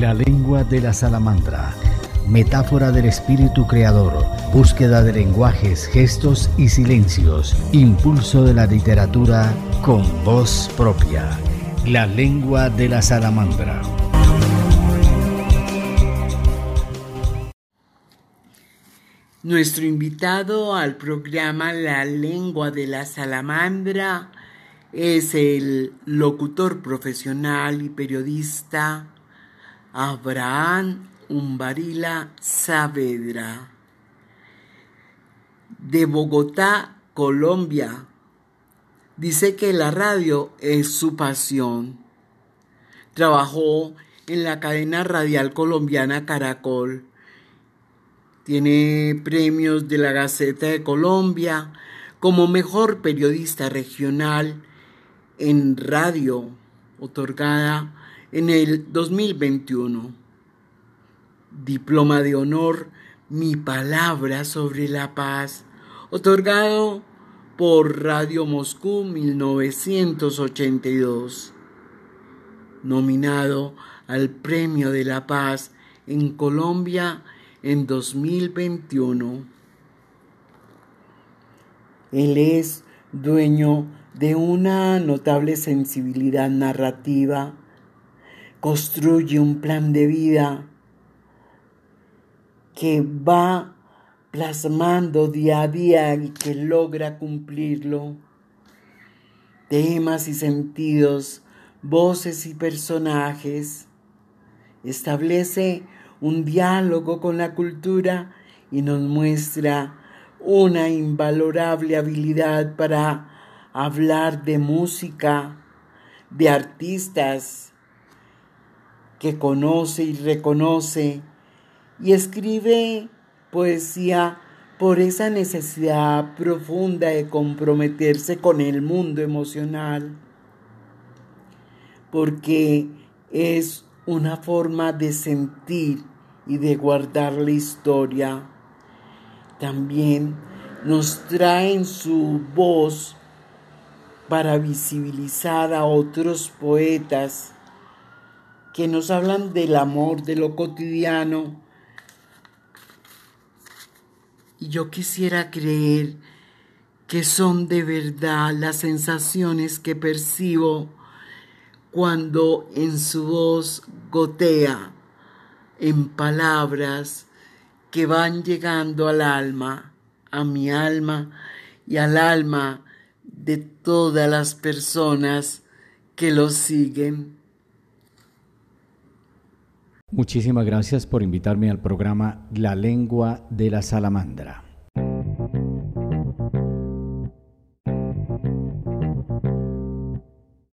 La lengua de la salamandra. Metáfora del espíritu creador. Búsqueda de lenguajes, gestos y silencios. Impulso de la literatura con voz propia. La lengua de la salamandra. Nuestro invitado al programa La lengua de la salamandra es el locutor profesional y periodista Abraham Umbarila Saavedra, de Bogotá, Colombia. Dice que la radio es su pasión. Trabajó en la cadena radial colombiana Caracol. Tiene premios de la Gaceta de Colombia como mejor periodista regional en radio, otorgada en el 2021. Diploma de honor Mi palabra sobre la paz, otorgado por Radio Moscú 1982. Nominado al Premio de la Paz en Colombia en 2021. Él es dueño de una notable sensibilidad narrativa construye un plan de vida que va plasmando día a día y que logra cumplirlo. Temas y sentidos, voces y personajes. Establece un diálogo con la cultura y nos muestra una invalorable habilidad para hablar de música, de artistas, que conoce y reconoce y escribe poesía por esa necesidad profunda de comprometerse con el mundo emocional, porque es una forma de sentir y de guardar la historia. También nos trae su voz para visibilizar a otros poetas que nos hablan del amor, de lo cotidiano. Y yo quisiera creer que son de verdad las sensaciones que percibo cuando en su voz gotea en palabras que van llegando al alma, a mi alma y al alma de todas las personas que lo siguen. Muchísimas gracias por invitarme al programa La lengua de la salamandra.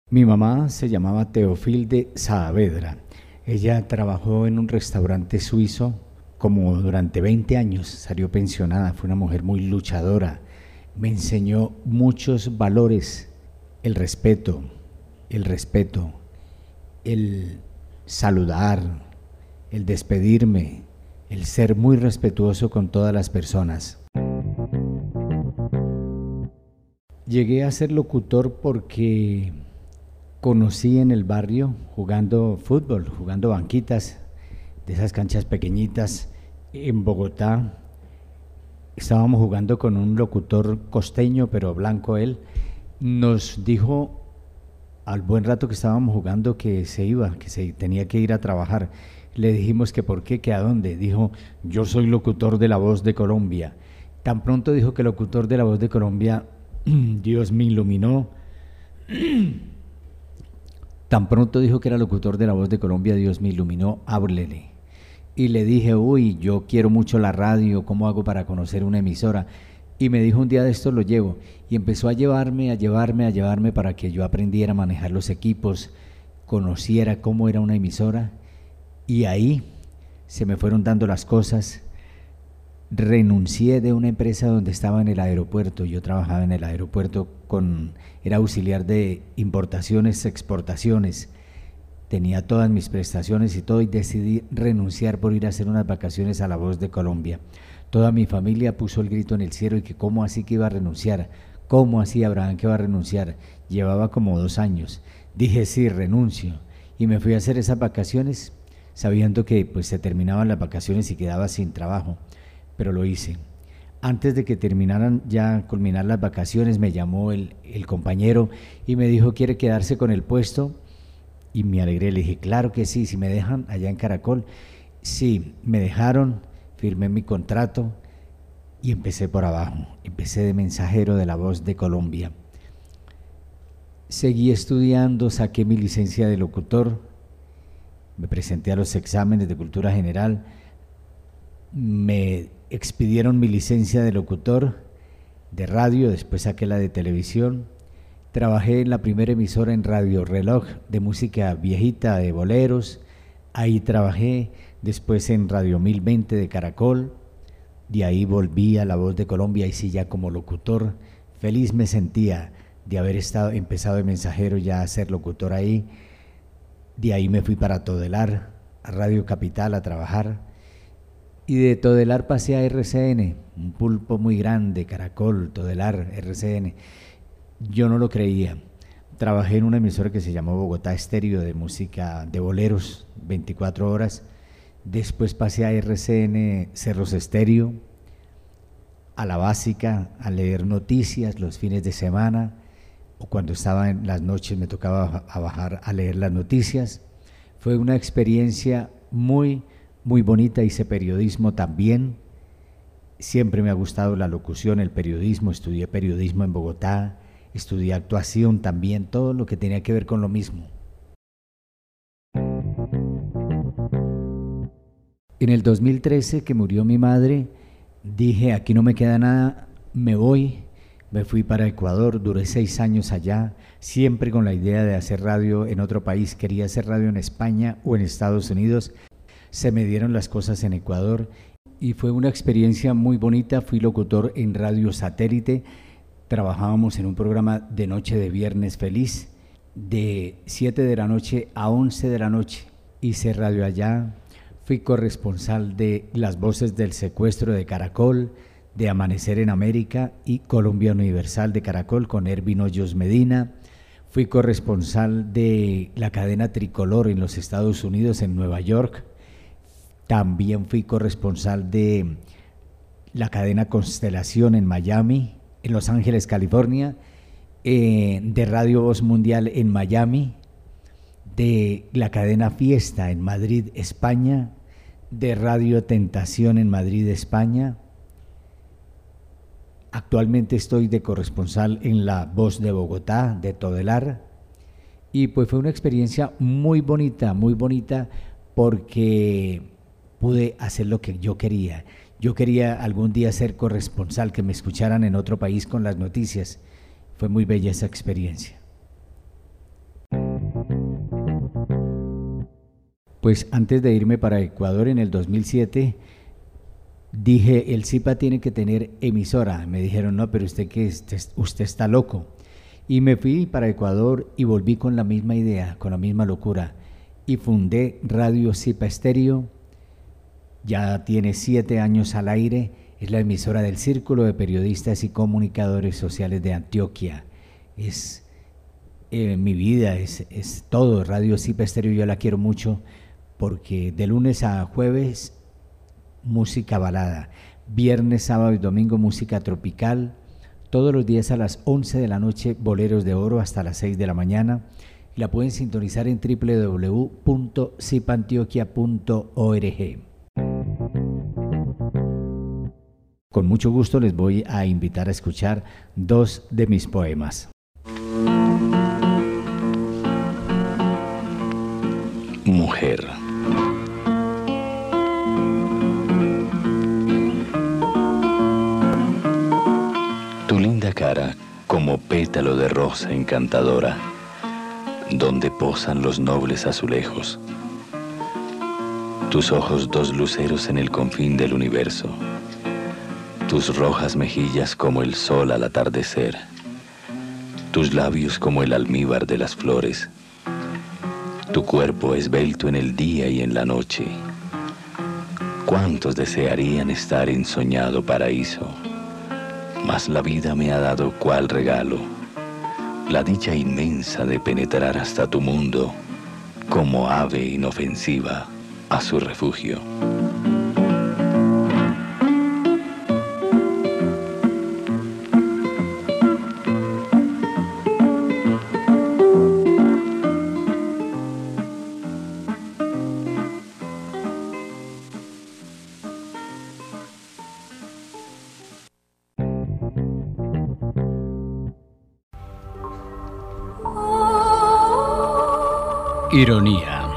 Mi mamá se llamaba Teofilde Saavedra. Ella trabajó en un restaurante suizo como durante 20 años, salió pensionada, fue una mujer muy luchadora, me enseñó muchos valores, el respeto, el respeto, el saludar, el despedirme, el ser muy respetuoso con todas las personas. Llegué a ser locutor porque conocí en el barrio jugando fútbol, jugando banquitas, de esas canchas pequeñitas en Bogotá. Estábamos jugando con un locutor costeño, pero blanco él. Nos dijo al buen rato que estábamos jugando que se iba, que se tenía que ir a trabajar. Le dijimos que por qué, que a dónde. Dijo, yo soy locutor de La Voz de Colombia. Tan pronto dijo que locutor de La Voz de Colombia, Dios me iluminó. Tan pronto dijo que era locutor de La Voz de Colombia, Dios me iluminó, háblele. Y le dije, uy, yo quiero mucho la radio, ¿cómo hago para conocer una emisora? Y me dijo un día de esto lo llevo. Y empezó a llevarme, a llevarme, a llevarme para que yo aprendiera a manejar los equipos, conociera cómo era una emisora y ahí se me fueron dando las cosas. Renuncié de una empresa donde estaba en el aeropuerto. Yo trabajaba en el aeropuerto con, era auxiliar de importaciones, exportaciones. Tenía todas mis prestaciones y todo y decidí renunciar por ir a hacer unas vacaciones a la voz de Colombia. Toda mi familia puso el grito en el cielo y que cómo así que iba a renunciar. ¿Cómo así Abraham que va a renunciar? Llevaba como dos años. Dije sí, renuncio. Y me fui a hacer esas vacaciones sabiendo que pues se terminaban las vacaciones y quedaba sin trabajo, pero lo hice. Antes de que terminaran ya culminar las vacaciones, me llamó el, el compañero y me dijo, ¿quiere quedarse con el puesto? Y me alegré, le dije, claro que sí, si me dejan allá en Caracol. Sí, me dejaron, firmé mi contrato y empecé por abajo. Empecé de mensajero de la voz de Colombia. Seguí estudiando, saqué mi licencia de locutor, me presenté a los exámenes de cultura general, me expidieron mi licencia de locutor de radio, después saqué la de televisión. Trabajé en la primera emisora en Radio Reloj de música viejita, de boleros. Ahí trabajé, después en Radio 1020 de Caracol. De ahí volví a La Voz de Colombia y sí ya como locutor. Feliz me sentía de haber estado, empezado de mensajero ya a ser locutor ahí. De ahí me fui para Todelar, a Radio Capital a trabajar. Y de Todelar pasé a RCN, un pulpo muy grande, Caracol, Todelar, RCN. Yo no lo creía. Trabajé en una emisora que se llamó Bogotá Estéreo de música de boleros, 24 horas. Después pasé a RCN Cerros Estéreo, a la básica, a leer noticias los fines de semana o cuando estaba en las noches me tocaba a bajar a leer las noticias. Fue una experiencia muy, muy bonita. Hice periodismo también. Siempre me ha gustado la locución, el periodismo. Estudié periodismo en Bogotá. Estudié actuación también, todo lo que tenía que ver con lo mismo. En el 2013, que murió mi madre, dije, aquí no me queda nada, me voy me fui para Ecuador, duré seis años allá, siempre con la idea de hacer radio en otro país. Quería hacer radio en España o en Estados Unidos. Se me dieron las cosas en Ecuador y fue una experiencia muy bonita. Fui locutor en Radio Satélite. Trabajábamos en un programa de noche de viernes feliz, de 7 de la noche a 11 de la noche. Hice radio allá. Fui corresponsal de Las Voces del Secuestro de Caracol de Amanecer en América y Colombia Universal de Caracol con Ervin Hoyos Medina. Fui corresponsal de la cadena Tricolor en los Estados Unidos, en Nueva York. También fui corresponsal de la cadena Constelación en Miami, en Los Ángeles, California, eh, de Radio Voz Mundial en Miami, de la cadena Fiesta en Madrid, España, de Radio Tentación en Madrid, España, Actualmente estoy de corresponsal en La Voz de Bogotá, de Todelar, y pues fue una experiencia muy bonita, muy bonita, porque pude hacer lo que yo quería. Yo quería algún día ser corresponsal, que me escucharan en otro país con las noticias. Fue muy bella esa experiencia. Pues antes de irme para Ecuador en el 2007, dije, el CIPA tiene que tener emisora. Me dijeron, no, pero usted que usted está loco. Y me fui para Ecuador y volví con la misma idea, con la misma locura. Y fundé Radio CIPA Estéreo. Ya tiene siete años al aire. Es la emisora del Círculo de Periodistas y Comunicadores Sociales de Antioquia. Es eh, mi vida, es, todo. Radio CIPA Estéreo yo la quiero mucho porque de lunes a jueves música balada. Viernes, sábado y domingo música tropical. Todos los días a las 11 de la noche boleros de oro hasta las 6 de la mañana. La pueden sintonizar en www.cipantioquia.org. Con mucho gusto les voy a invitar a escuchar dos de mis poemas. Mujer. cara como pétalo de rosa encantadora, donde posan los nobles azulejos. Tus ojos dos luceros en el confín del universo, tus rojas mejillas como el sol al atardecer, tus labios como el almíbar de las flores, tu cuerpo esbelto en el día y en la noche. ¿Cuántos desearían estar en soñado paraíso? mas la vida me ha dado cual regalo, la dicha inmensa de penetrar hasta tu mundo como ave inofensiva a su refugio. Ironía.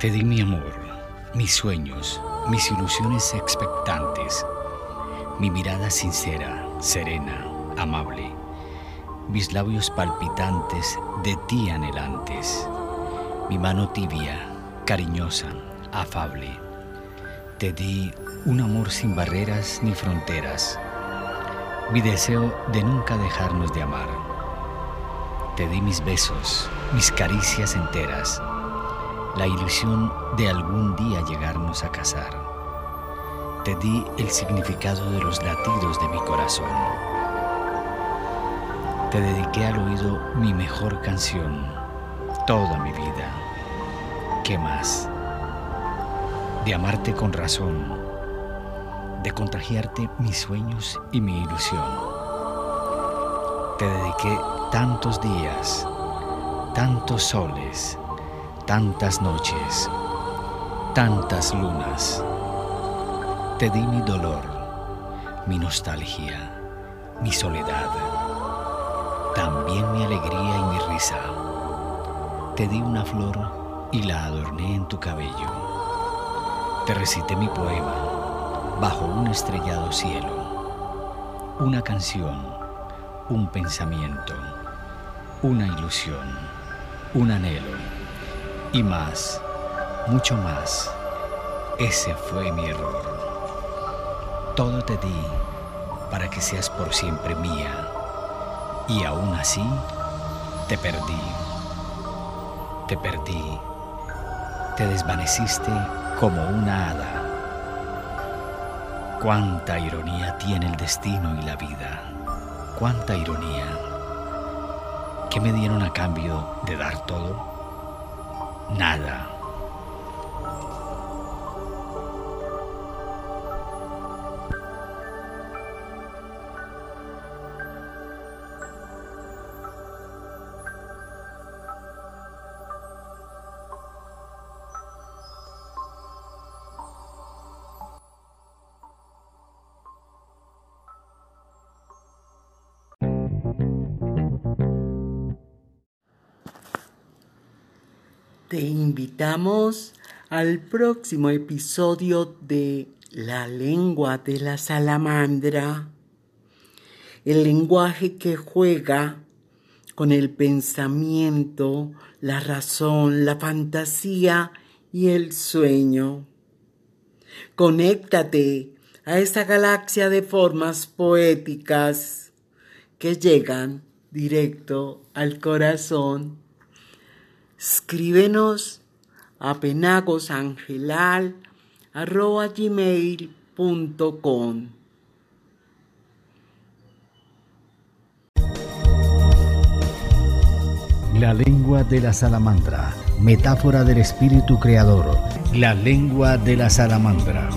Te di mi amor, mis sueños, mis ilusiones expectantes, mi mirada sincera, serena, amable, mis labios palpitantes de ti anhelantes, mi mano tibia, cariñosa, afable te di un amor sin barreras ni fronteras, mi deseo de nunca dejarnos de amar. Te di mis besos, mis caricias enteras, la ilusión de algún día llegarnos a casar. Te di el significado de los latidos de mi corazón. Te dediqué al oído mi mejor canción, toda mi vida. ¿Qué más? De amarte con razón, de contagiarte mis sueños y mi ilusión. Te dediqué tantos días, tantos soles, tantas noches, tantas lunas. Te di mi dolor, mi nostalgia, mi soledad, también mi alegría y mi risa. Te di una flor y la adorné en tu cabello te recité mi poema bajo un estrellado cielo, una canción, un pensamiento, una ilusión, un anhelo y más, mucho más. Ese fue mi error. Todo te di para que seas por siempre mía y aún así te perdí. Te perdí. Te desvaneciste como una hada. Cuánta ironía tiene el destino y la vida. Cuánta ironía. ¿Qué me dieron a cambio de dar todo? Nada. Te invitamos al próximo episodio de La lengua de la salamandra, el lenguaje que juega con el pensamiento, la razón, la fantasía y el sueño. Conéctate a esta galaxia de formas poéticas que llegan directo al corazón escríbenos a penagosangelal.gmail.com La lengua de la salamandra, metáfora del espíritu creador. La lengua de la salamandra.